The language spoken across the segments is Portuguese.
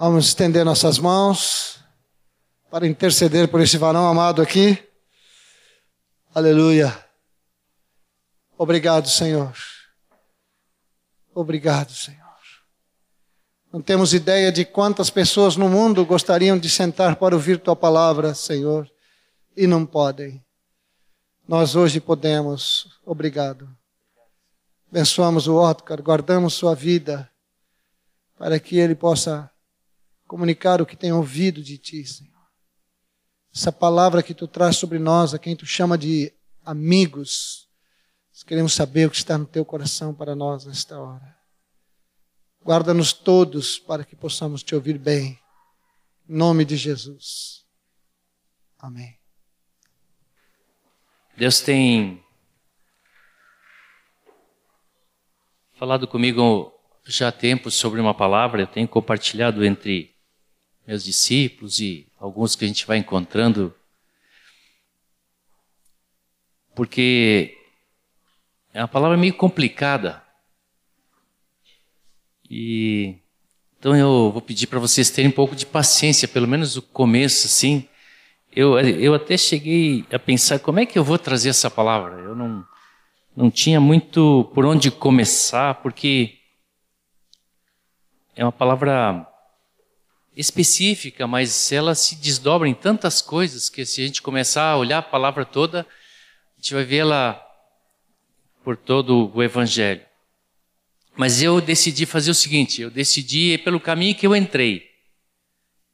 Vamos estender nossas mãos para interceder por esse varão amado aqui. Aleluia. Obrigado, Senhor. Obrigado, Senhor. Não temos ideia de quantas pessoas no mundo gostariam de sentar para ouvir tua palavra, Senhor, e não podem. Nós hoje podemos. Obrigado. Abençoamos o Otcar, guardamos sua vida, para que ele possa comunicar o que tem ouvido de ti, Senhor. Essa palavra que tu traz sobre nós, a quem tu chama de amigos, nós queremos saber o que está no teu coração para nós nesta hora. Guarda-nos todos para que possamos te ouvir bem. Em nome de Jesus. Amém. Deus tem falado comigo já há tempo sobre uma palavra, eu tenho compartilhado entre meus discípulos e alguns que a gente vai encontrando, porque é uma palavra meio complicada. E então eu vou pedir para vocês terem um pouco de paciência, pelo menos o começo, assim. Eu, eu até cheguei a pensar como é que eu vou trazer essa palavra. Eu não, não tinha muito por onde começar, porque é uma palavra específica, mas ela se desdobra em tantas coisas que se a gente começar a olhar a palavra toda, a gente vai vê-la por todo o Evangelho. Mas eu decidi fazer o seguinte: eu decidi ir pelo caminho que eu entrei.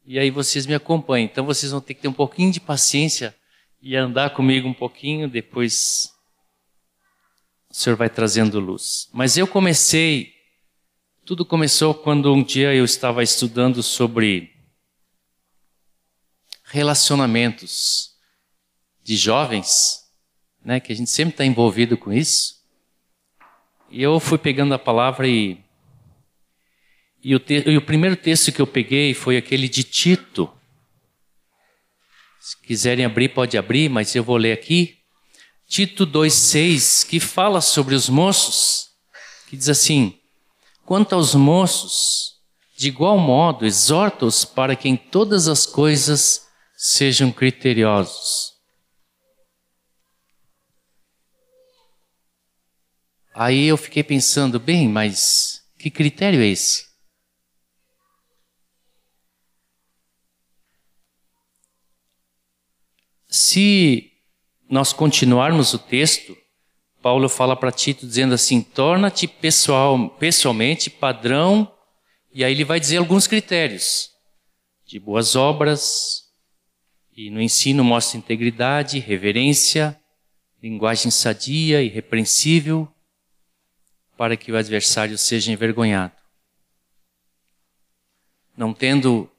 E aí vocês me acompanham. Então vocês vão ter que ter um pouquinho de paciência e andar comigo um pouquinho, depois o Senhor vai trazendo luz. Mas eu comecei, tudo começou quando um dia eu estava estudando sobre relacionamentos de jovens, né, que a gente sempre está envolvido com isso. E eu fui pegando a palavra e. E o, te, e o primeiro texto que eu peguei foi aquele de Tito. Se quiserem abrir, pode abrir, mas eu vou ler aqui. Tito 2,6, que fala sobre os moços, que diz assim: Quanto aos moços, de igual modo, exorta-os para que em todas as coisas sejam criteriosos. Aí eu fiquei pensando, bem, mas que critério é esse? Se nós continuarmos o texto, Paulo fala para Tito dizendo assim: torna-te pessoal, pessoalmente padrão, e aí ele vai dizer alguns critérios de boas obras, e no ensino mostra integridade, reverência, linguagem sadia, irrepreensível, para que o adversário seja envergonhado. Não tendo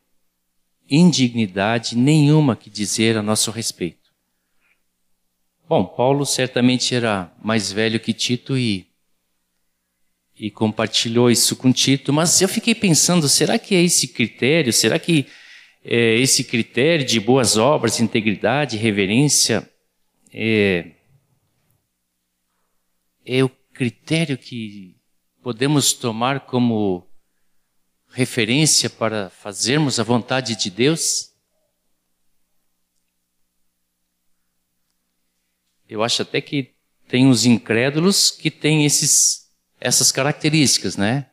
indignidade nenhuma que dizer a nosso respeito. Bom, Paulo certamente era mais velho que Tito e, e compartilhou isso com Tito, mas eu fiquei pensando, será que é esse critério? Será que é esse critério de boas obras, integridade, reverência é, é o critério que podemos tomar como referência para fazermos a vontade de Deus? Eu acho até que tem uns incrédulos que têm esses, essas características, né?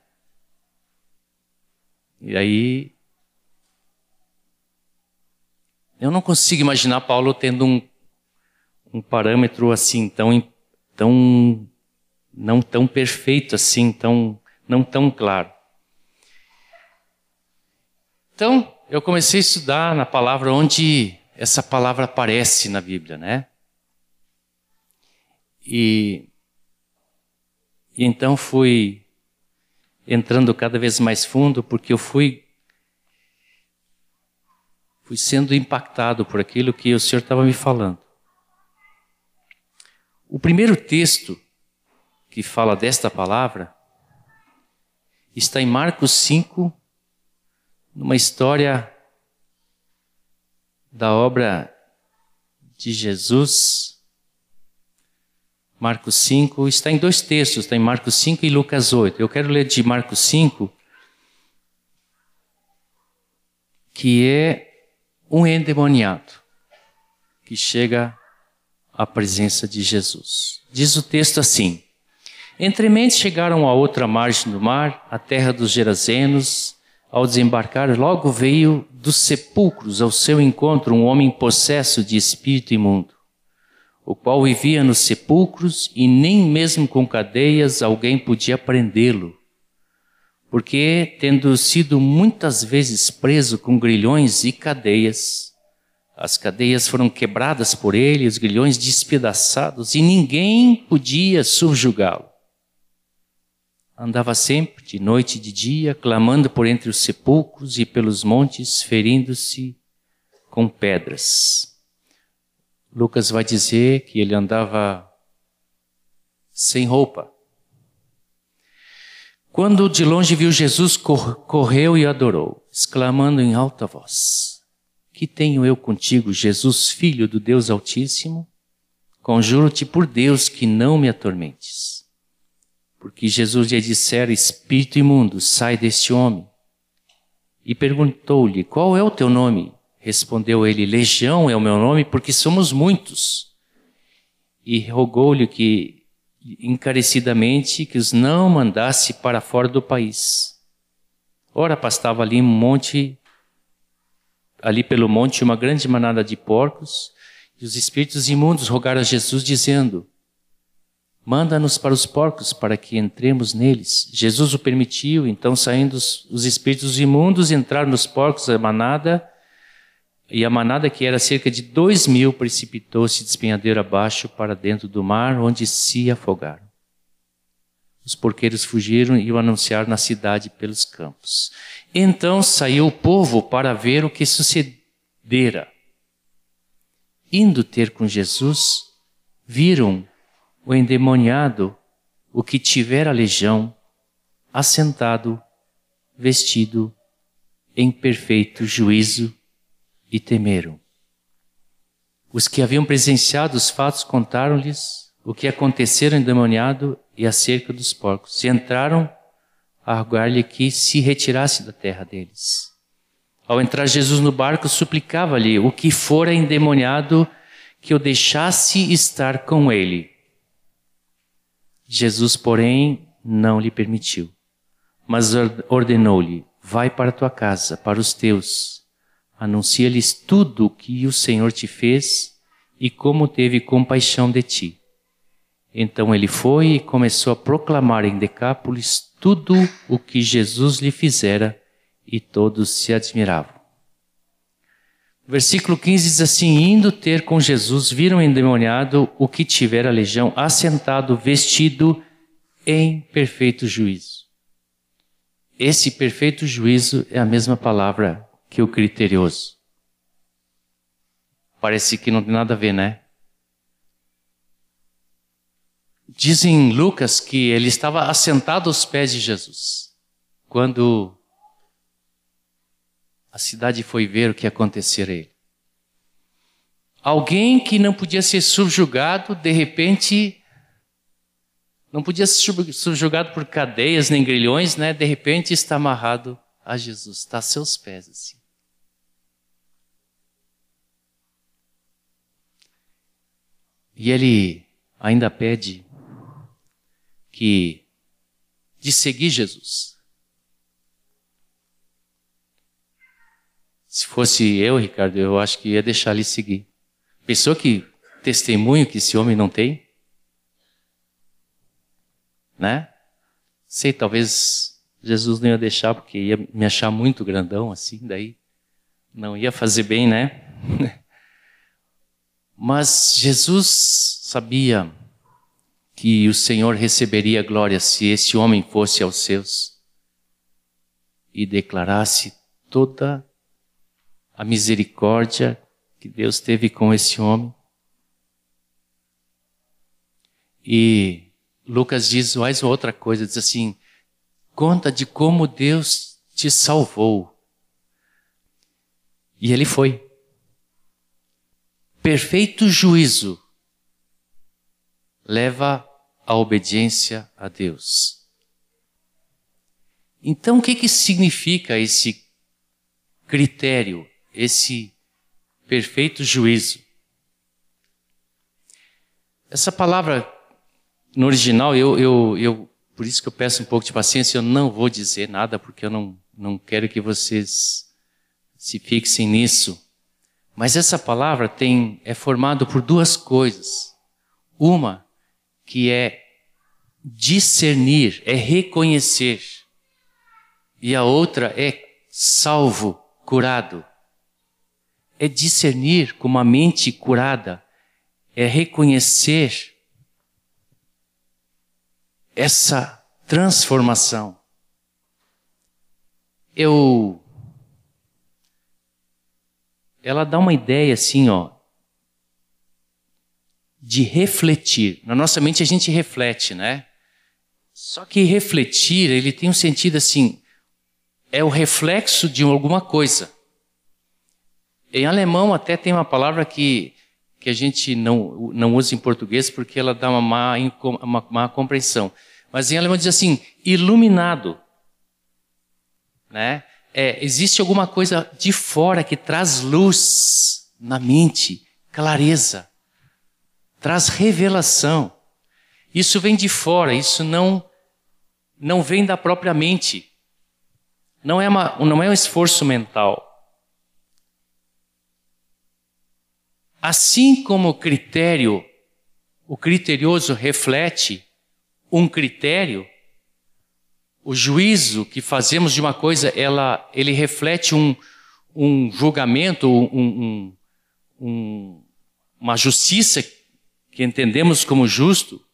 E aí. Eu não consigo imaginar Paulo tendo um, um parâmetro assim tão, tão não tão perfeito assim, tão, não tão claro. Então, eu comecei a estudar na palavra onde essa palavra aparece na Bíblia, né? E, e então fui entrando cada vez mais fundo, porque eu fui fui sendo impactado por aquilo que o Senhor estava me falando. O primeiro texto que fala desta palavra está em Marcos 5, numa história da obra de Jesus. Marcos 5 está em dois textos, está em Marcos 5 e Lucas 8. Eu quero ler de Marcos 5 que é um endemoniado que chega à presença de Jesus. Diz o texto assim: Entremente chegaram à outra margem do mar, a terra dos Gerazenos. Ao desembarcar, logo veio dos sepulcros ao seu encontro um homem possesso de espírito imundo, o qual vivia nos sepulcros e nem mesmo com cadeias alguém podia prendê-lo porque, tendo sido muitas vezes preso com grilhões e cadeias, as cadeias foram quebradas por ele, os grilhões despedaçados, e ninguém podia subjugá-lo. Andava sempre, de noite e de dia, clamando por entre os sepulcros e pelos montes, ferindo-se com pedras. Lucas vai dizer que ele andava sem roupa. Quando de longe viu Jesus, correu e adorou, exclamando em alta voz: Que tenho eu contigo, Jesus, filho do Deus Altíssimo? Conjuro-te por Deus que não me atormentes. Porque Jesus lhe dissera: Espírito imundo, sai deste homem. E perguntou-lhe: Qual é o teu nome? Respondeu ele: Legião é o meu nome, porque somos muitos. E rogou-lhe que encarecidamente que os não mandasse para fora do país. Ora, pastava ali um monte, ali pelo monte, uma grande manada de porcos, e os espíritos imundos rogaram a Jesus, dizendo: Manda-nos para os porcos, para que entremos neles. Jesus o permitiu, então, saindo os, os espíritos imundos, entraram nos porcos, a manada, e a manada, que era cerca de dois mil, precipitou-se despenhadeiro abaixo para dentro do mar, onde se afogaram. Os porqueiros fugiram e o anunciaram na cidade pelos campos. Então saiu o povo para ver o que sucedera. Indo ter com Jesus, viram o endemoniado, o que tivera legião, assentado, vestido em perfeito juízo e temeram. Os que haviam presenciado os fatos contaram-lhes o que acontecera endemoniado e acerca dos porcos, e entraram a rogar-lhe que se retirasse da terra deles. Ao entrar Jesus no barco, suplicava-lhe o que fora endemoniado que o deixasse estar com ele. Jesus, porém, não lhe permitiu, mas ordenou-lhe: Vai para tua casa, para os teus, Anuncia-lhes tudo o que o Senhor te fez e como teve compaixão de ti. Então ele foi e começou a proclamar em Decápolis tudo o que Jesus lhe fizera e todos se admiravam. Versículo 15 diz assim: Indo ter com Jesus, viram endemoniado o que tivera a legião, assentado, vestido em perfeito juízo. Esse perfeito juízo é a mesma palavra que o criterioso. Parece que não tem nada a ver, né? Dizem Lucas que ele estava assentado aos pés de Jesus. Quando a cidade foi ver o que acontecera a ele. Alguém que não podia ser subjugado, de repente, não podia ser subjugado por cadeias nem grilhões, né? De repente está amarrado a Jesus, está a seus pés assim. E ele ainda pede que de seguir Jesus. Se fosse eu, Ricardo, eu acho que ia deixar ele seguir. Pensou que testemunho que esse homem não tem? Né? Sei, talvez Jesus não ia deixar porque ia me achar muito grandão assim, daí não ia fazer bem, né? Mas Jesus sabia que o Senhor receberia glória se esse homem fosse aos seus e declarasse toda a misericórdia que Deus teve com esse homem. E Lucas diz mais outra coisa, diz assim: conta de como Deus te salvou. E ele foi perfeito juízo leva à obediência a Deus. Então, o que, que significa esse critério, esse perfeito juízo. Essa palavra no original, eu, eu, eu, por isso que eu peço um pouco de paciência, eu não vou dizer nada, porque eu não, não quero que vocês se fixem nisso. Mas essa palavra tem, é formada por duas coisas. Uma, que é discernir, é reconhecer. E a outra é salvo, curado. É discernir com uma mente curada, é reconhecer essa transformação. Eu ela dá uma ideia assim, ó, de refletir. Na nossa mente a gente reflete, né? Só que refletir, ele tem um sentido assim, é o reflexo de alguma coisa. Em alemão até tem uma palavra que, que a gente não, não usa em português porque ela dá uma má, uma má compreensão. Mas em alemão diz assim, iluminado. Né? É, existe alguma coisa de fora que traz luz na mente, clareza, traz revelação. Isso vem de fora, isso não não vem da própria mente. Não é, uma, não é um esforço mental. Assim como o critério, o criterioso reflete um critério, o juízo que fazemos de uma coisa, ela, ele reflete um, um julgamento, um, um, uma justiça que entendemos como justo.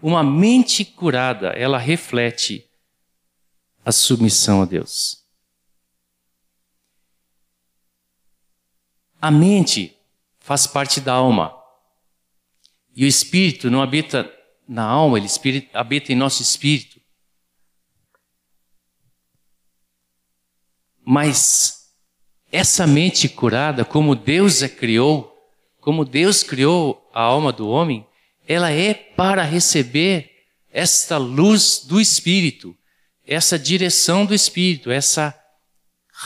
Uma mente curada, ela reflete a submissão a Deus. A mente faz parte da alma. E o espírito não habita na alma, ele habita em nosso espírito. Mas essa mente curada, como Deus a criou, como Deus criou a alma do homem, ela é para receber esta luz do Espírito, essa direção do Espírito, essa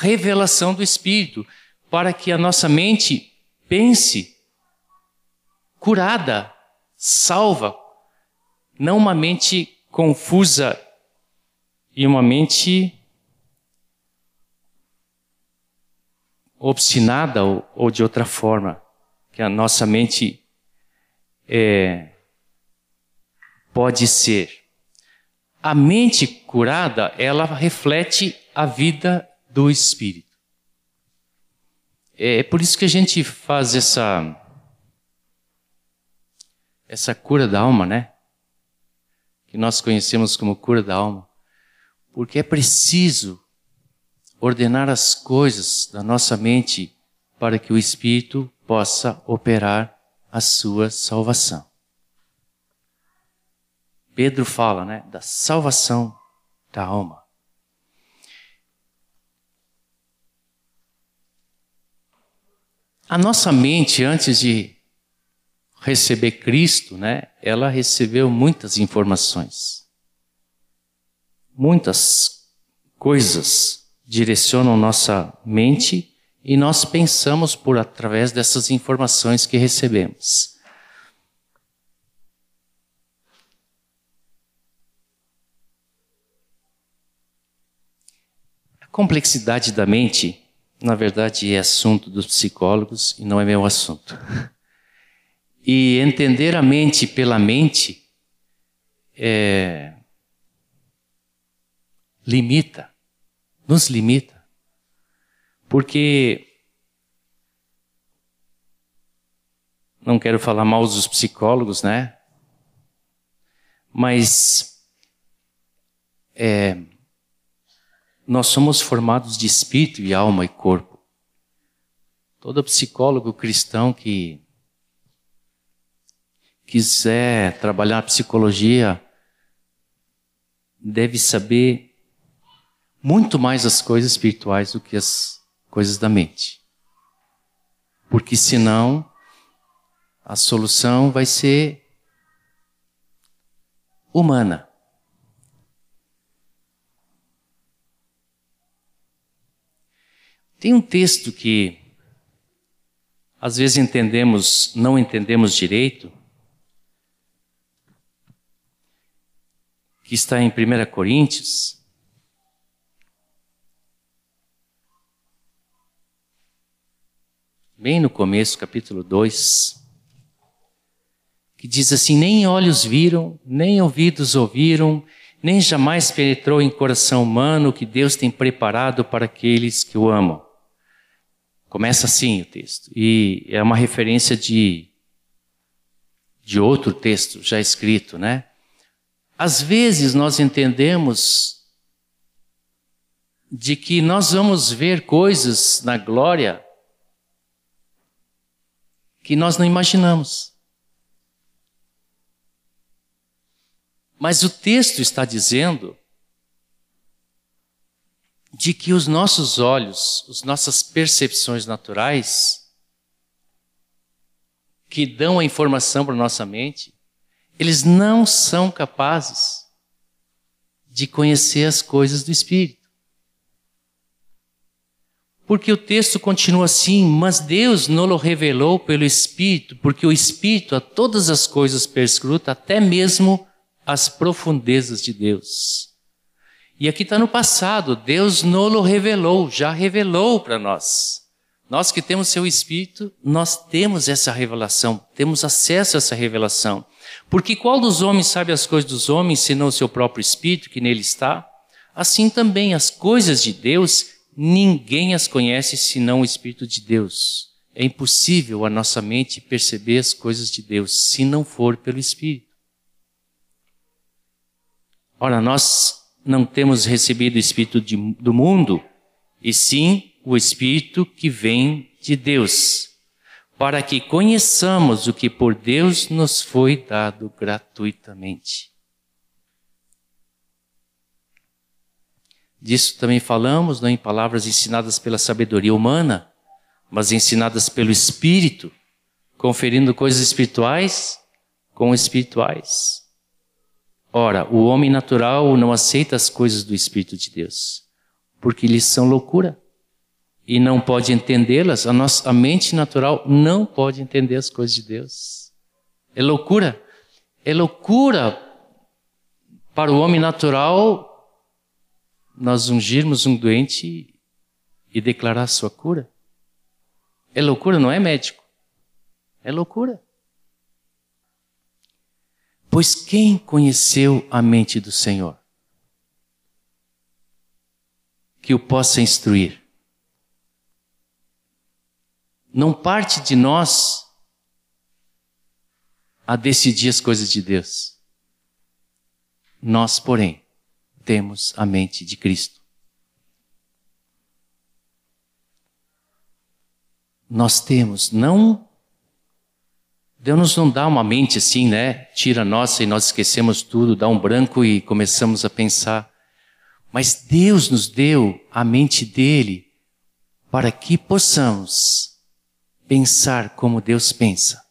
revelação do Espírito, para que a nossa mente pense curada, salva, não uma mente confusa e uma mente obstinada ou, ou de outra forma, que a nossa mente é, pode ser. A mente curada, ela reflete a vida do espírito. É, é por isso que a gente faz essa essa cura da alma, né? Que nós conhecemos como cura da alma. Porque é preciso ordenar as coisas da nossa mente para que o Espírito possa operar a sua salvação. Pedro fala, né, da salvação da alma. A nossa mente, antes de receber Cristo, né, ela recebeu muitas informações. Muitas coisas direcionam nossa mente e nós pensamos por através dessas informações que recebemos. A complexidade da mente, na verdade, é assunto dos psicólogos e não é meu assunto. E entender a mente pela mente é, limita nos limita. Porque não quero falar mal dos psicólogos, né? Mas é, nós somos formados de espírito e alma e corpo. Todo psicólogo cristão que quiser trabalhar a psicologia deve saber muito mais as coisas espirituais do que as coisas da mente. Porque senão a solução vai ser humana. Tem um texto que às vezes entendemos, não entendemos direito, que está em 1 Coríntios. Bem no começo, capítulo 2, que diz assim: Nem olhos viram, nem ouvidos ouviram, nem jamais penetrou em coração humano o que Deus tem preparado para aqueles que o amam. Começa assim o texto. E é uma referência de, de outro texto já escrito, né? Às vezes nós entendemos de que nós vamos ver coisas na glória que nós não imaginamos. Mas o texto está dizendo de que os nossos olhos, as nossas percepções naturais, que dão a informação para nossa mente, eles não são capazes de conhecer as coisas do Espírito. Porque o texto continua assim, mas Deus não o revelou pelo Espírito, porque o Espírito a todas as coisas perscruta, até mesmo as profundezas de Deus. E aqui está no passado, Deus não revelou, já revelou para nós. Nós que temos seu Espírito, nós temos essa revelação, temos acesso a essa revelação. Porque qual dos homens sabe as coisas dos homens, senão o seu próprio Espírito que nele está? Assim também as coisas de Deus, ninguém as conhece senão o Espírito de Deus. É impossível a nossa mente perceber as coisas de Deus se não for pelo Espírito. Ora, nós não temos recebido o Espírito de, do mundo, e sim o Espírito que vem de Deus, para que conheçamos o que por Deus nos foi dado gratuitamente. Disso também falamos, não em palavras ensinadas pela sabedoria humana, mas ensinadas pelo Espírito, conferindo coisas espirituais com espirituais. Ora, o homem natural não aceita as coisas do Espírito de Deus, porque lhes são loucura e não pode entendê-las. A nossa a mente natural não pode entender as coisas de Deus. É loucura. É loucura para o homem natural nós ungirmos um doente e declarar sua cura. É loucura, não é médico. É loucura. Pois quem conheceu a mente do Senhor? Que o possa instruir. Não parte de nós a decidir as coisas de Deus. Nós, porém, temos a mente de Cristo. Nós temos não Deus não dá uma mente assim, né? Tira a nossa e nós esquecemos tudo, dá um branco e começamos a pensar. Mas Deus nos deu a mente dele para que possamos pensar como Deus pensa.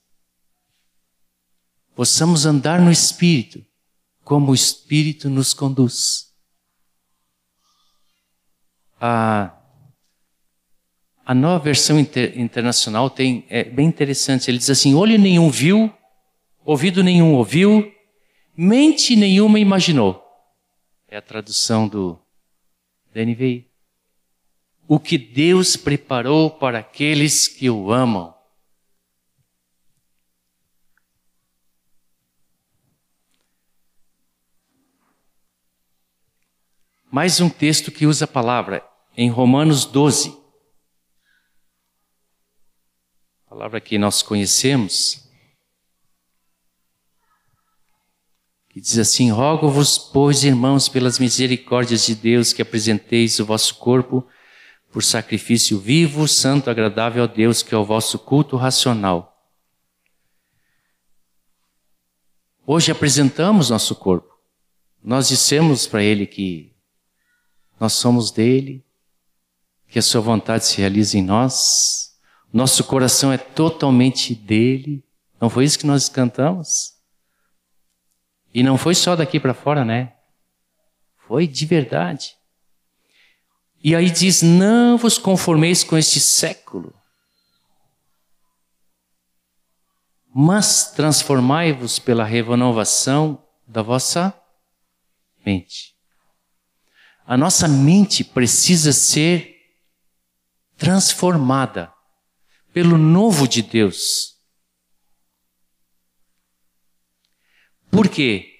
Possamos andar no Espírito como o Espírito nos conduz. Ah, a nova versão inter, internacional tem é bem interessante. Ele diz assim: olho nenhum viu, ouvido nenhum ouviu, mente nenhuma imaginou. É a tradução do da NVI. O que Deus preparou para aqueles que o amam. Mais um texto que usa a palavra em Romanos 12 palavra que nós conhecemos, que diz assim: Rogo-vos, pois, irmãos, pelas misericórdias de Deus, que apresenteis o vosso corpo por sacrifício vivo, santo, agradável a Deus, que é o vosso culto racional. Hoje apresentamos nosso corpo. Nós dissemos para Ele que nós somos dele, que a Sua vontade se realiza em nós, nosso coração é totalmente dele. Não foi isso que nós cantamos? E não foi só daqui para fora, né? Foi de verdade. E aí diz: Não vos conformeis com este século, mas transformai-vos pela renovação da vossa mente. A nossa mente precisa ser transformada pelo novo de Deus. Por quê?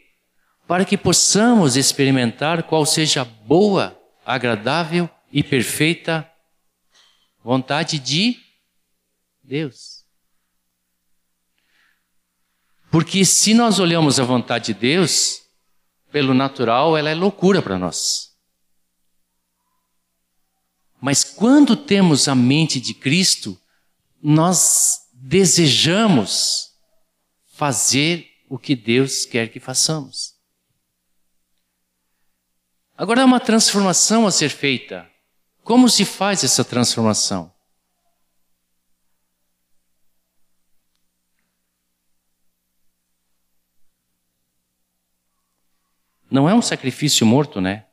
Para que possamos experimentar qual seja a boa, agradável e perfeita vontade de Deus. Porque se nós olhamos a vontade de Deus, pelo natural, ela é loucura para nós. Mas quando temos a mente de Cristo, nós desejamos fazer o que Deus quer que façamos. Agora há uma transformação a ser feita. Como se faz essa transformação? Não é um sacrifício morto, né?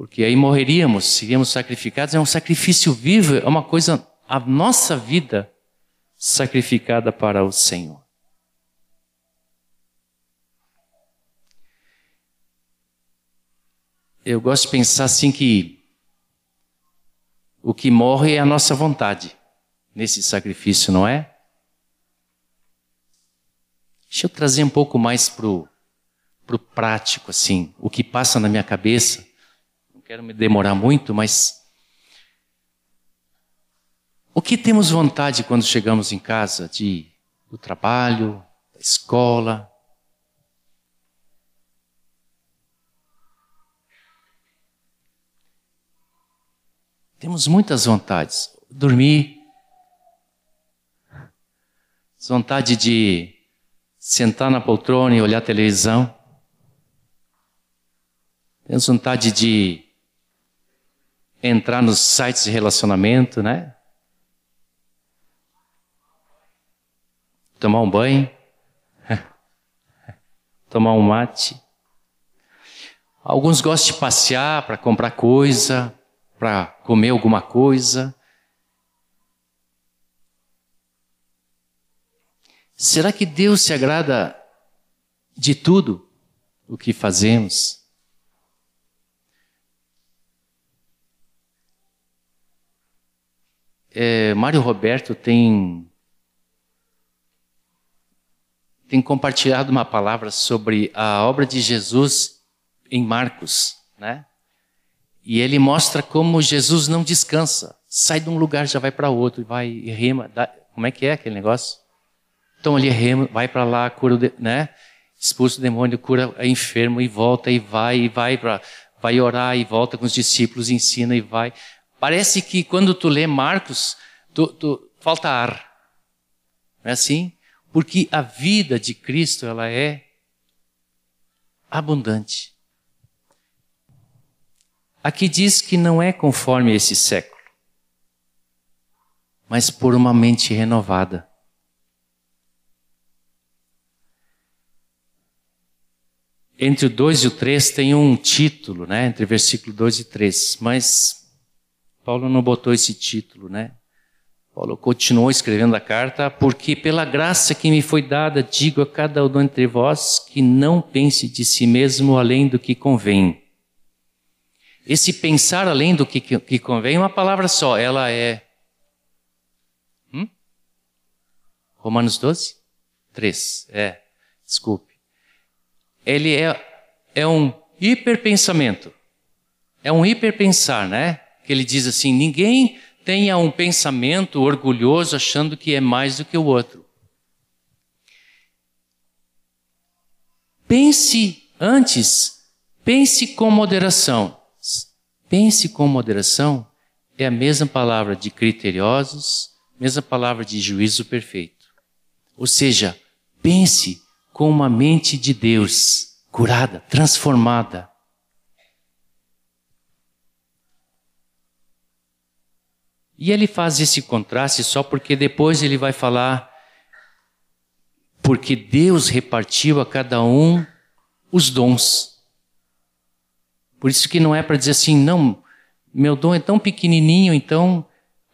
Porque aí morreríamos, seríamos sacrificados. É um sacrifício vivo, é uma coisa, a nossa vida sacrificada para o Senhor. Eu gosto de pensar assim que o que morre é a nossa vontade nesse sacrifício, não é? Deixa eu trazer um pouco mais pro pro prático assim, o que passa na minha cabeça quero me demorar muito, mas o que temos vontade quando chegamos em casa de do trabalho, da escola? Temos muitas vontades. Dormir, vontade de sentar na poltrona e olhar televisão. Temos vontade de entrar nos sites de relacionamento, né? Tomar um banho, tomar um mate. Alguns gostam de passear para comprar coisa, para comer alguma coisa. Será que Deus se agrada de tudo o que fazemos? É, Mário Roberto tem tem compartilhado uma palavra sobre a obra de Jesus em Marcos, né? E ele mostra como Jesus não descansa, sai de um lugar já vai para outro, vai e rema, dá, como é que é aquele negócio? Então ele rema, vai para lá, cura, o, né? Expulsa o demônio, cura o enfermo e volta e vai e vai para vai orar e volta com os discípulos, ensina e vai. Parece que quando tu lê Marcos, tu, tu, falta ar. Não é assim? Porque a vida de Cristo, ela é abundante. Aqui diz que não é conforme esse século, mas por uma mente renovada. Entre o 2 e o 3 tem um título, né? Entre versículo 2 e 3, mas Paulo não botou esse título, né? Paulo continuou escrevendo a carta, porque pela graça que me foi dada, digo a cada um entre vós que não pense de si mesmo além do que convém. Esse pensar além do que, que convém é uma palavra só, ela é. Hum? Romanos 12? 3. É, desculpe. Ele é, é um hiperpensamento. É um hiperpensar, né? Que ele diz assim: ninguém tenha um pensamento orgulhoso achando que é mais do que o outro. Pense antes, pense com moderação. Pense com moderação é a mesma palavra de criteriosos, mesma palavra de juízo perfeito. Ou seja, pense com uma mente de Deus, curada, transformada. E ele faz esse contraste só porque depois ele vai falar porque Deus repartiu a cada um os dons. Por isso que não é para dizer assim, não, meu dom é tão pequenininho, então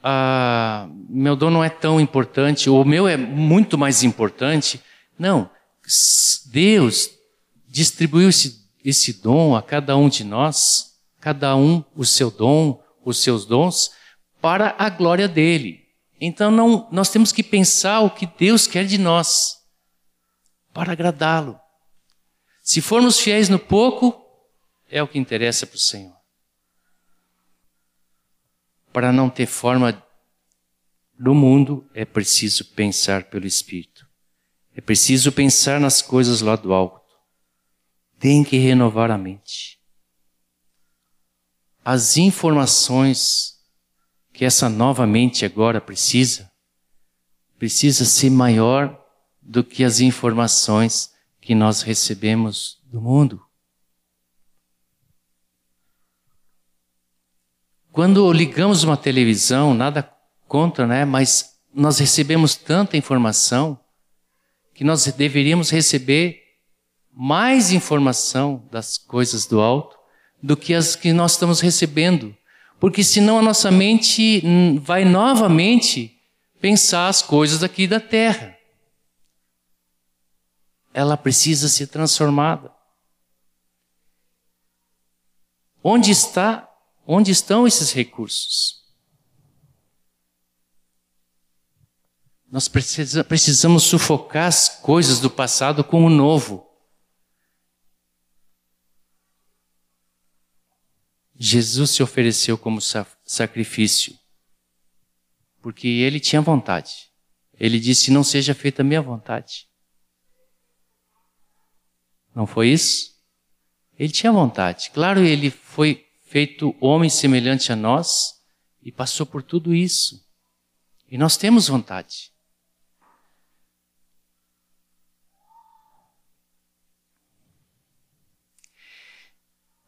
ah, meu dom não é tão importante, ou o meu é muito mais importante. Não, Deus distribuiu esse, esse dom a cada um de nós, cada um o seu dom, os seus dons, para a glória dele. Então não, nós temos que pensar o que Deus quer de nós, para agradá-lo. Se formos fiéis no pouco, é o que interessa para o Senhor para não ter forma no mundo, é preciso pensar pelo Espírito. É preciso pensar nas coisas lá do alto. Tem que renovar a mente. As informações que essa nova mente agora precisa, precisa ser maior do que as informações que nós recebemos do mundo. Quando ligamos uma televisão, nada contra, né? Mas nós recebemos tanta informação que nós deveríamos receber mais informação das coisas do alto do que as que nós estamos recebendo. Porque senão a nossa mente vai novamente pensar as coisas aqui da terra. Ela precisa ser transformada. Onde está Onde estão esses recursos? Nós precisa, precisamos sufocar as coisas do passado com o novo. Jesus se ofereceu como sacrifício, porque ele tinha vontade. Ele disse: Não seja feita a minha vontade. Não foi isso? Ele tinha vontade. Claro, ele foi feito homem semelhante a nós e passou por tudo isso. E nós temos vontade.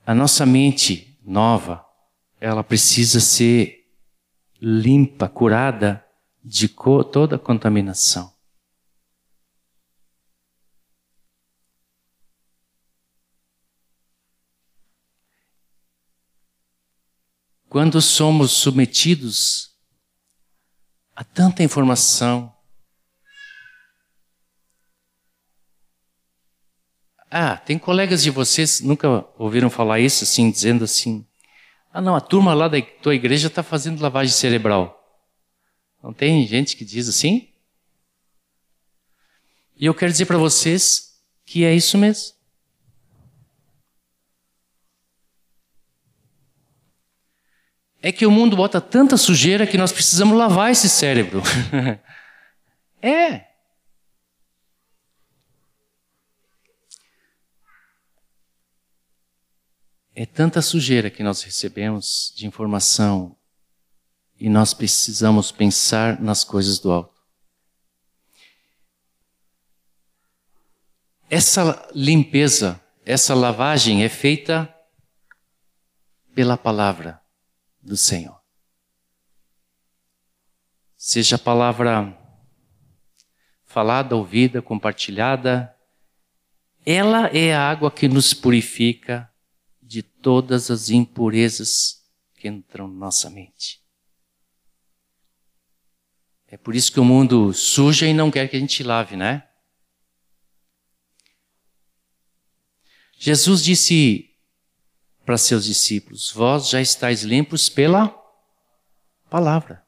A nossa mente nova, ela precisa ser limpa, curada de toda contaminação. Quando somos submetidos a tanta informação, Ah, tem colegas de vocês, nunca ouviram falar isso assim, dizendo assim: ah, não, a turma lá da tua igreja está fazendo lavagem cerebral. Não tem gente que diz assim? E eu quero dizer para vocês que é isso mesmo. é que o mundo bota tanta sujeira que nós precisamos lavar esse cérebro. é. É tanta sujeira que nós recebemos de informação e nós precisamos pensar nas coisas do alto. Essa limpeza, essa lavagem é feita pela palavra do Senhor. Seja a palavra falada, ouvida, compartilhada, ela é a água que nos purifica de todas as impurezas que entram na nossa mente. É por isso que o mundo suja e não quer que a gente lave, né? Jesus disse para seus discípulos: Vós já estáis limpos pela palavra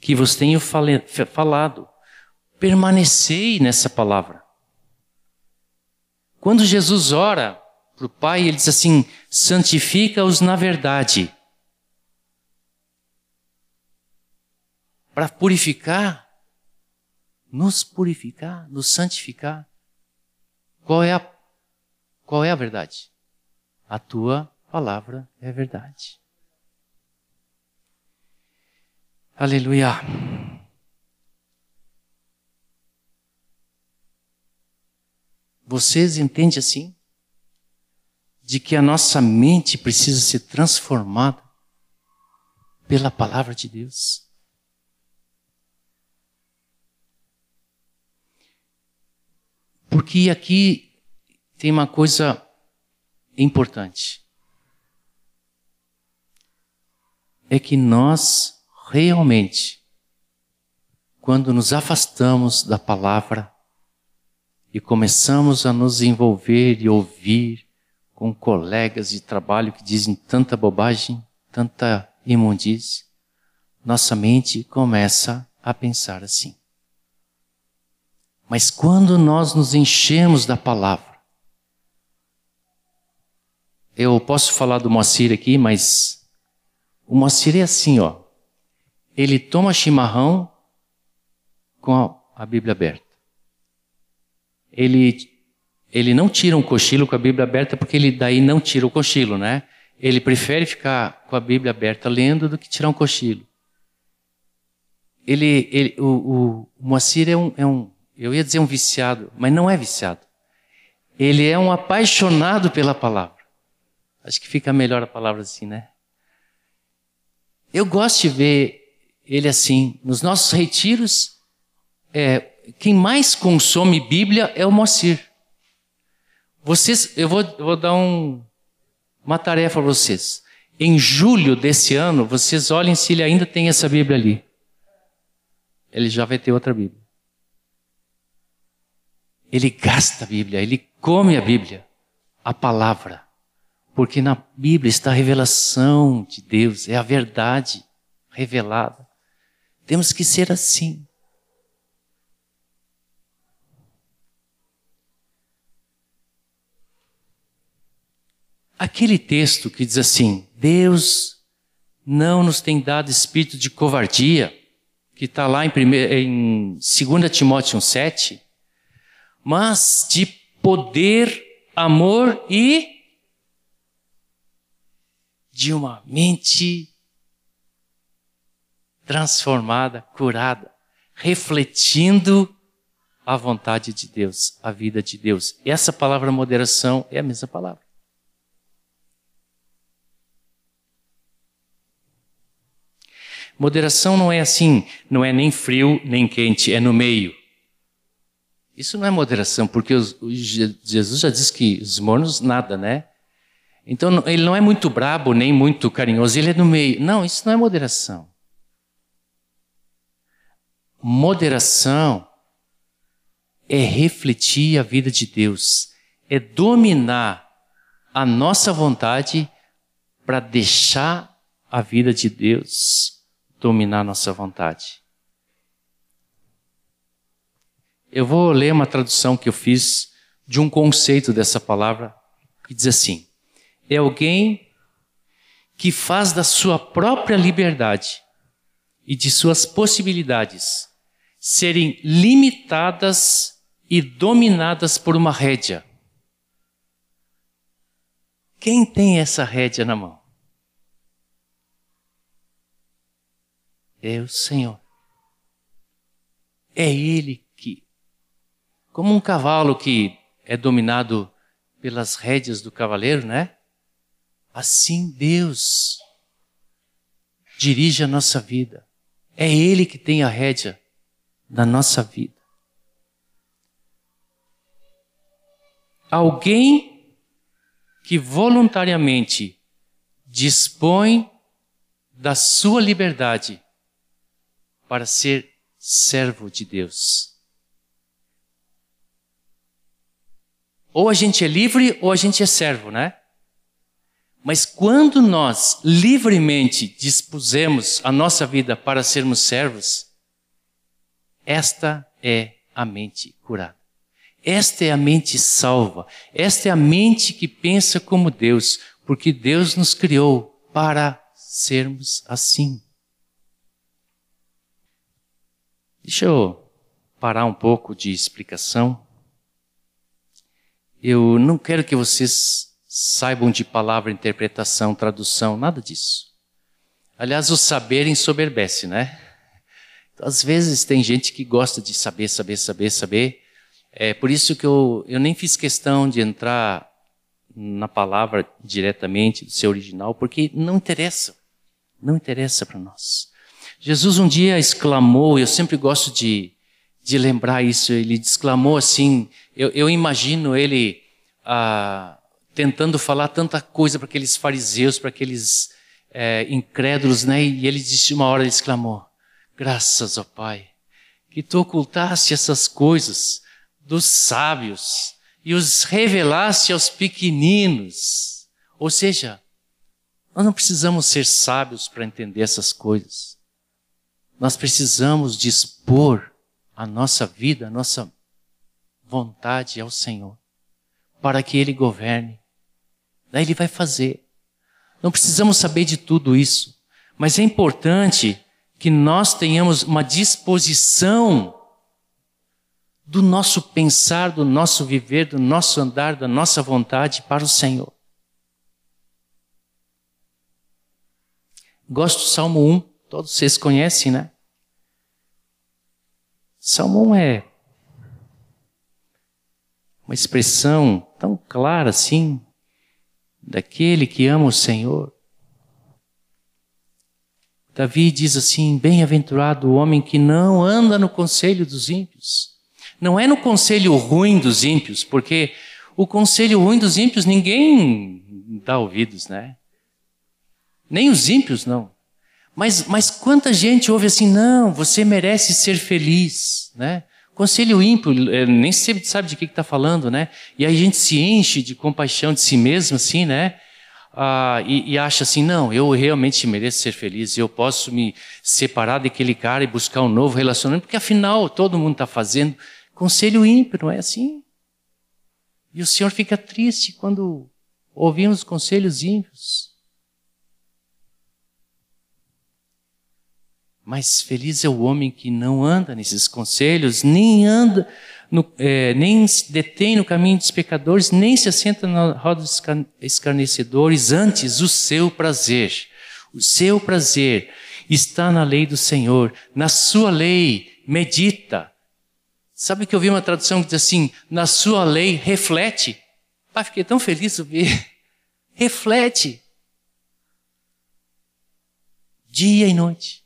que vos tenho falado. Permanecei nessa palavra. Quando Jesus ora para o Pai, ele diz assim: santifica-os na verdade. Para purificar, nos purificar, nos santificar. Qual é a, qual é a verdade? a tua palavra é verdade. Aleluia. Vocês entendem assim? De que a nossa mente precisa ser transformada pela palavra de Deus. Porque aqui tem uma coisa importante. é que nós realmente, quando nos afastamos da palavra e começamos a nos envolver e ouvir com colegas de trabalho que dizem tanta bobagem, tanta imundície, nossa mente começa a pensar assim. Mas quando nós nos enchemos da palavra, eu posso falar do Moacir aqui, mas o Moacir é assim, ó. Ele toma chimarrão com a, a Bíblia aberta. Ele, ele não tira um cochilo com a Bíblia aberta porque ele daí não tira o cochilo, né? Ele prefere ficar com a Bíblia aberta lendo do que tirar um cochilo. Ele, ele, o, o, Moacir é um, é um, eu ia dizer um viciado, mas não é viciado. Ele é um apaixonado pela palavra. Acho que fica melhor a palavra assim, né? Eu gosto de ver ele assim. Nos nossos retiros, é, quem mais consome Bíblia é o Moacir. Vocês, eu vou, eu vou dar um, uma tarefa para vocês. Em julho desse ano, vocês olhem se ele ainda tem essa Bíblia ali. Ele já vai ter outra Bíblia. Ele gasta a Bíblia, ele come a Bíblia, a palavra. Porque na Bíblia está a revelação de Deus, é a verdade revelada. Temos que ser assim. Aquele texto que diz assim: Deus não nos tem dado espírito de covardia, que está lá em, em 2 Timóteo 7, mas de poder, amor e de uma mente transformada, curada, refletindo a vontade de Deus, a vida de Deus. Essa palavra moderação é a mesma palavra. Moderação não é assim, não é nem frio nem quente, é no meio. Isso não é moderação, porque os, Jesus já diz que os mornos nada, né? Então ele não é muito brabo nem muito carinhoso, ele é no meio. Não, isso não é moderação. Moderação é refletir a vida de Deus, é dominar a nossa vontade para deixar a vida de Deus dominar nossa vontade. Eu vou ler uma tradução que eu fiz de um conceito dessa palavra que diz assim: é alguém que faz da sua própria liberdade e de suas possibilidades serem limitadas e dominadas por uma rédea. Quem tem essa rédea na mão? É o Senhor. É Ele que, como um cavalo que é dominado pelas rédeas do cavaleiro, né? Assim Deus dirige a nossa vida. É Ele que tem a rédea da nossa vida. Alguém que voluntariamente dispõe da sua liberdade para ser servo de Deus. Ou a gente é livre ou a gente é servo, né? Mas quando nós livremente dispusemos a nossa vida para sermos servos, esta é a mente curada. Esta é a mente salva. Esta é a mente que pensa como Deus, porque Deus nos criou para sermos assim. Deixa eu parar um pouco de explicação. Eu não quero que vocês saibam de palavra, interpretação, tradução, nada disso. Aliás, o saber ensoberbece, né? Às vezes tem gente que gosta de saber, saber, saber, saber. É por isso que eu, eu nem fiz questão de entrar na palavra diretamente do seu original, porque não interessa. Não interessa para nós. Jesus um dia exclamou, eu sempre gosto de, de lembrar isso, ele exclamou assim, eu, eu imagino ele ah, tentando falar tanta coisa para aqueles fariseus, para aqueles é, incrédulos, né? E ele disse uma hora, ele exclamou: Graças ao Pai, que tu ocultaste essas coisas dos sábios e os revelaste aos pequeninos. Ou seja, nós não precisamos ser sábios para entender essas coisas. Nós precisamos dispor a nossa vida, a nossa vontade ao Senhor, para que Ele governe. Daí Ele vai fazer. Não precisamos saber de tudo isso, mas é importante que nós tenhamos uma disposição do nosso pensar, do nosso viver, do nosso andar, da nossa vontade para o Senhor. Gosto do Salmo 1, todos vocês conhecem, né? Salmo 1 é uma expressão tão clara assim daquele que ama o Senhor. Davi diz assim: Bem-aventurado o homem que não anda no conselho dos ímpios. Não é no conselho ruim dos ímpios, porque o conselho ruim dos ímpios ninguém dá ouvidos, né? Nem os ímpios não. Mas, mas quanta gente ouve assim, não, você merece ser feliz, né? Conselho ímpio, é, nem sempre sabe de que está falando, né? E aí a gente se enche de compaixão de si mesmo, assim, né? Ah, e, e, acha assim, não, eu realmente mereço ser feliz, eu posso me separar daquele cara e buscar um novo relacionamento, porque afinal todo mundo está fazendo. Conselho ímpio, não é assim? E o Senhor fica triste quando ouvimos conselhos ímpios. Mas feliz é o homem que não anda nesses conselhos, nem anda, no, é, nem se detém no caminho dos pecadores, nem se assenta na roda dos escarnecedores, antes o seu prazer, o seu prazer está na lei do Senhor, na sua lei medita. Sabe que eu vi uma tradução que diz assim, na sua lei reflete. Pai, fiquei tão feliz de ver. Reflete. Dia e noite.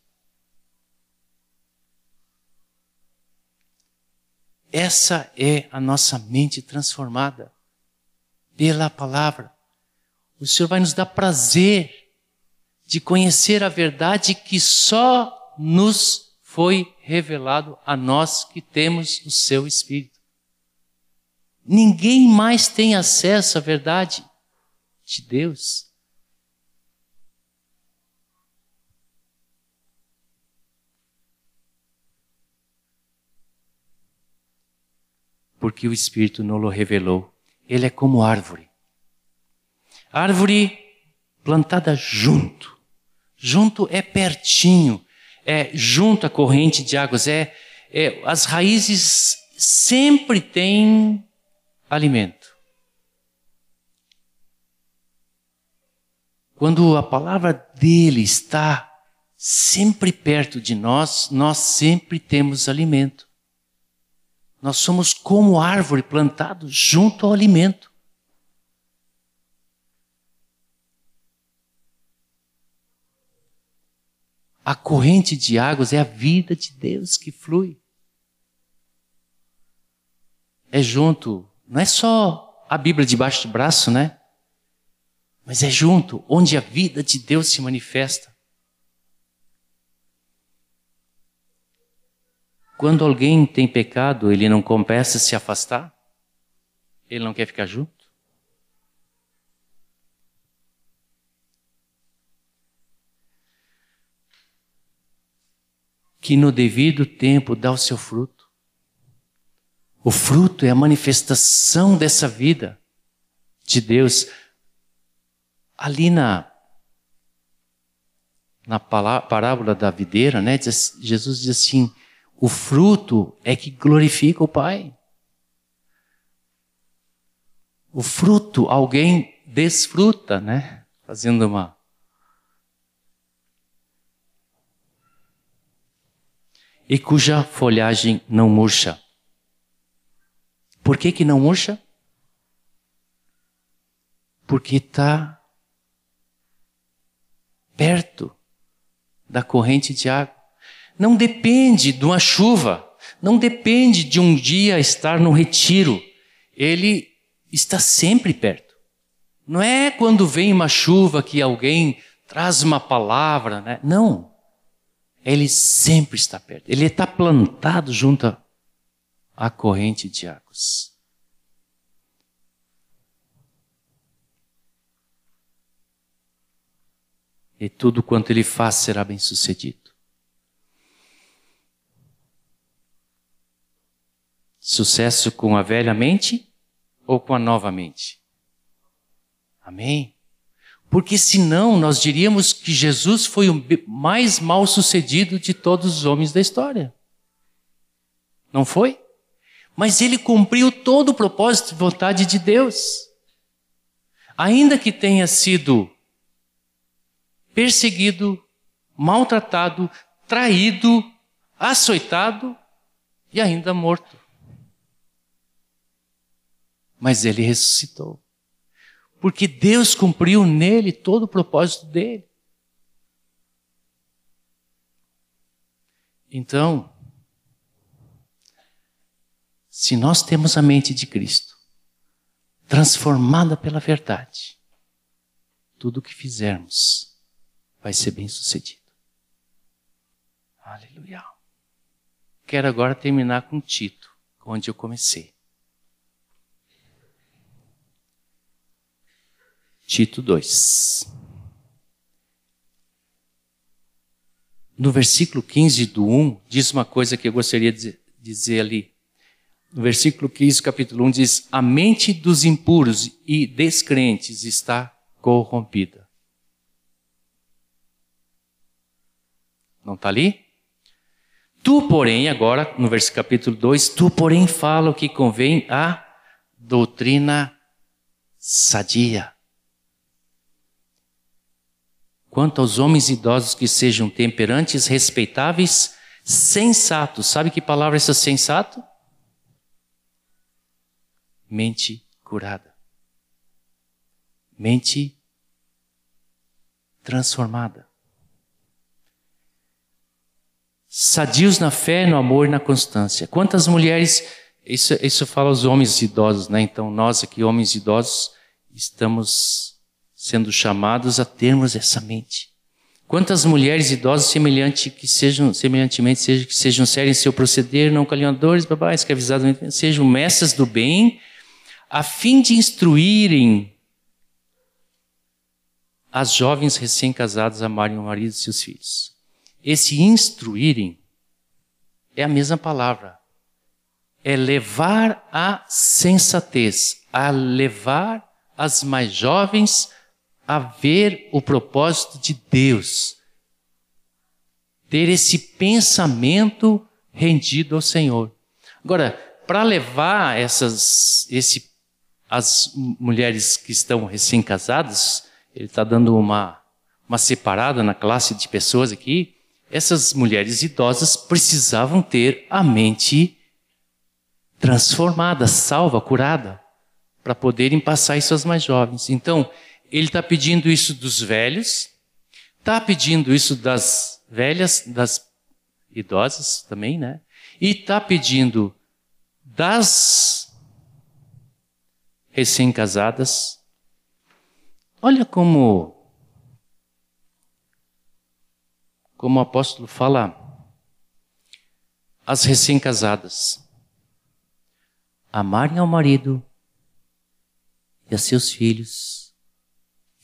Essa é a nossa mente transformada pela palavra. O Senhor vai nos dar prazer de conhecer a verdade que só nos foi revelado a nós que temos o seu Espírito. Ninguém mais tem acesso à verdade de Deus. Porque o Espírito não o revelou. Ele é como árvore. Árvore plantada junto. Junto é pertinho, é junto à corrente de águas, é, é as raízes sempre têm alimento. Quando a palavra dele está sempre perto de nós, nós sempre temos alimento. Nós somos como árvore plantada junto ao alimento. A corrente de águas é a vida de Deus que flui. É junto, não é só a Bíblia debaixo do braço, né? Mas é junto, onde a vida de Deus se manifesta. Quando alguém tem pecado, ele não começa a se afastar? Ele não quer ficar junto? Que no devido tempo dá o seu fruto. O fruto é a manifestação dessa vida de Deus. Ali na, na parábola da videira, né, Jesus diz assim: o fruto é que glorifica o Pai. O fruto alguém desfruta, né? Fazendo uma. E cuja folhagem não murcha. Por que, que não murcha? Porque está perto da corrente de água não depende de uma chuva, não depende de um dia estar no retiro. Ele está sempre perto. Não é quando vem uma chuva que alguém traz uma palavra, né? Não. Ele sempre está perto. Ele está plantado junto à corrente de águas. E tudo quanto ele faz será bem sucedido. Sucesso com a velha mente ou com a nova mente? Amém? Porque senão nós diríamos que Jesus foi o mais mal sucedido de todos os homens da história. Não foi? Mas ele cumpriu todo o propósito e vontade de Deus. Ainda que tenha sido perseguido, maltratado, traído, açoitado e ainda morto. Mas ele ressuscitou porque Deus cumpriu nele todo o propósito dele. Então, se nós temos a mente de Cristo, transformada pela verdade, tudo o que fizermos vai ser bem sucedido. Aleluia. Quero agora terminar com Tito, onde eu comecei. Tito 2. No versículo 15 do 1, diz uma coisa que eu gostaria de dizer ali. No versículo 15, capítulo 1, diz: A mente dos impuros e descrentes está corrompida. Não está ali? Tu, porém, agora, no versículo capítulo 2, tu, porém, fala o que convém à doutrina sadia. Quanto aos homens idosos que sejam temperantes, respeitáveis, sensatos. Sabe que palavra é essa sensato? Mente curada. Mente transformada. Sadios na fé, no amor e na constância. Quantas mulheres, isso, isso fala aos homens idosos, né? Então nós aqui, homens idosos, estamos sendo chamados a termos essa mente. Quantas mulheres idosas semelhante que sejam, semelhantemente sejam, que sejam sérias em seu proceder, não caluniadores, babá, escravizados, sejam mestres do bem, a fim de instruírem as jovens recém-casadas a amarem o marido e seus filhos. Esse instruírem é a mesma palavra. É levar à sensatez, a levar as mais jovens a ver o propósito de Deus, ter esse pensamento rendido ao Senhor. Agora, para levar essas, esse, as mulheres que estão recém-casadas, ele está dando uma, uma separada na classe de pessoas aqui. Essas mulheres idosas precisavam ter a mente transformada, salva, curada, para poderem passar isso às mais jovens. Então, ele está pedindo isso dos velhos, está pedindo isso das velhas, das idosas também, né? E está pedindo das recém-casadas. Olha como como o apóstolo fala as recém-casadas amarem ao marido e a seus filhos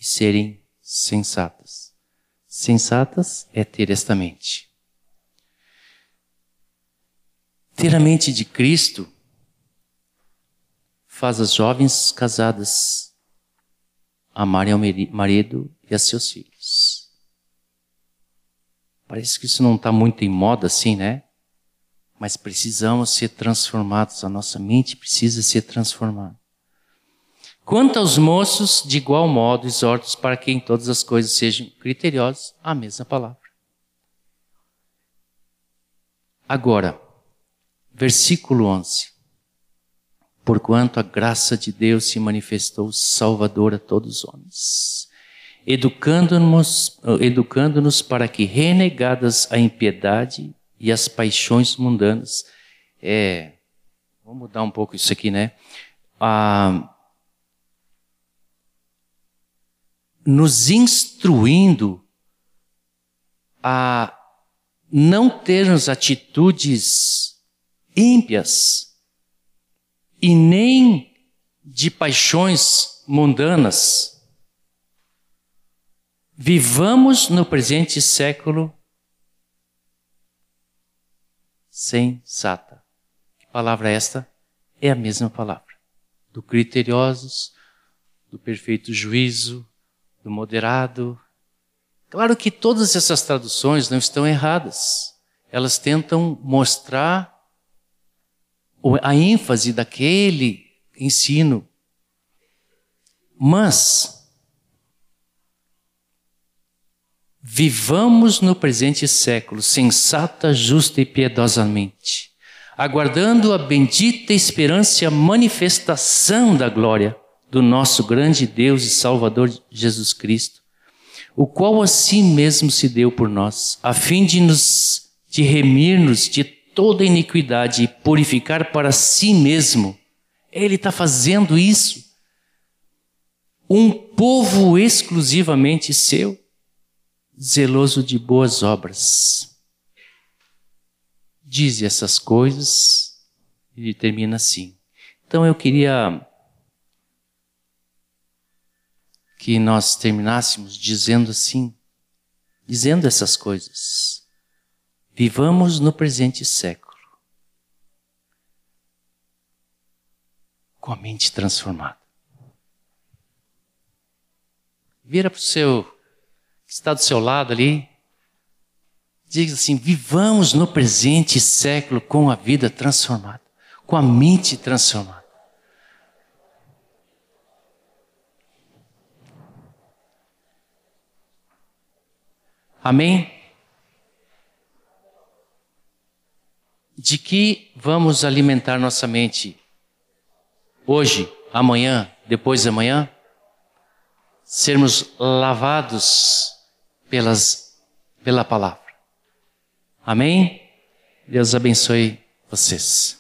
e serem sensatas. Sensatas é ter esta mente. Ter a mente de Cristo faz as jovens casadas amarem ao marido e a seus filhos. Parece que isso não está muito em moda assim, né? Mas precisamos ser transformados, a nossa mente precisa ser transformada. Quanto aos moços, de igual modo, exortos para que em todas as coisas sejam criteriosos, a mesma palavra. Agora, versículo 11. Porquanto a graça de Deus se manifestou salvadora a todos os homens, educando-nos educando para que, renegadas a impiedade e as paixões mundanas, é, vamos mudar um pouco isso aqui, né? Ah, nos instruindo a não termos atitudes ímpias e nem de paixões mundanas. Vivamos no presente século sensata. Que palavra é esta? É a mesma palavra. Do criteriosos, do perfeito juízo, do moderado. Claro que todas essas traduções não estão erradas. Elas tentam mostrar a ênfase daquele ensino. Mas, vivamos no presente século sensata, justa e piedosamente, aguardando a bendita esperança e a manifestação da glória do nosso grande Deus e Salvador Jesus Cristo, o qual assim mesmo se deu por nós, a fim de nos de remir-nos de toda iniquidade e purificar para si mesmo. Ele está fazendo isso. Um povo exclusivamente seu, zeloso de boas obras. Diz essas coisas e termina assim. Então eu queria que nós terminássemos dizendo assim, dizendo essas coisas. Vivamos no presente século com a mente transformada. Vira para o seu, que está do seu lado ali, diz assim: vivamos no presente século com a vida transformada, com a mente transformada. Amém? De que vamos alimentar nossa mente hoje, amanhã, depois de amanhã? Sermos lavados pelas, pela palavra. Amém? Deus abençoe vocês.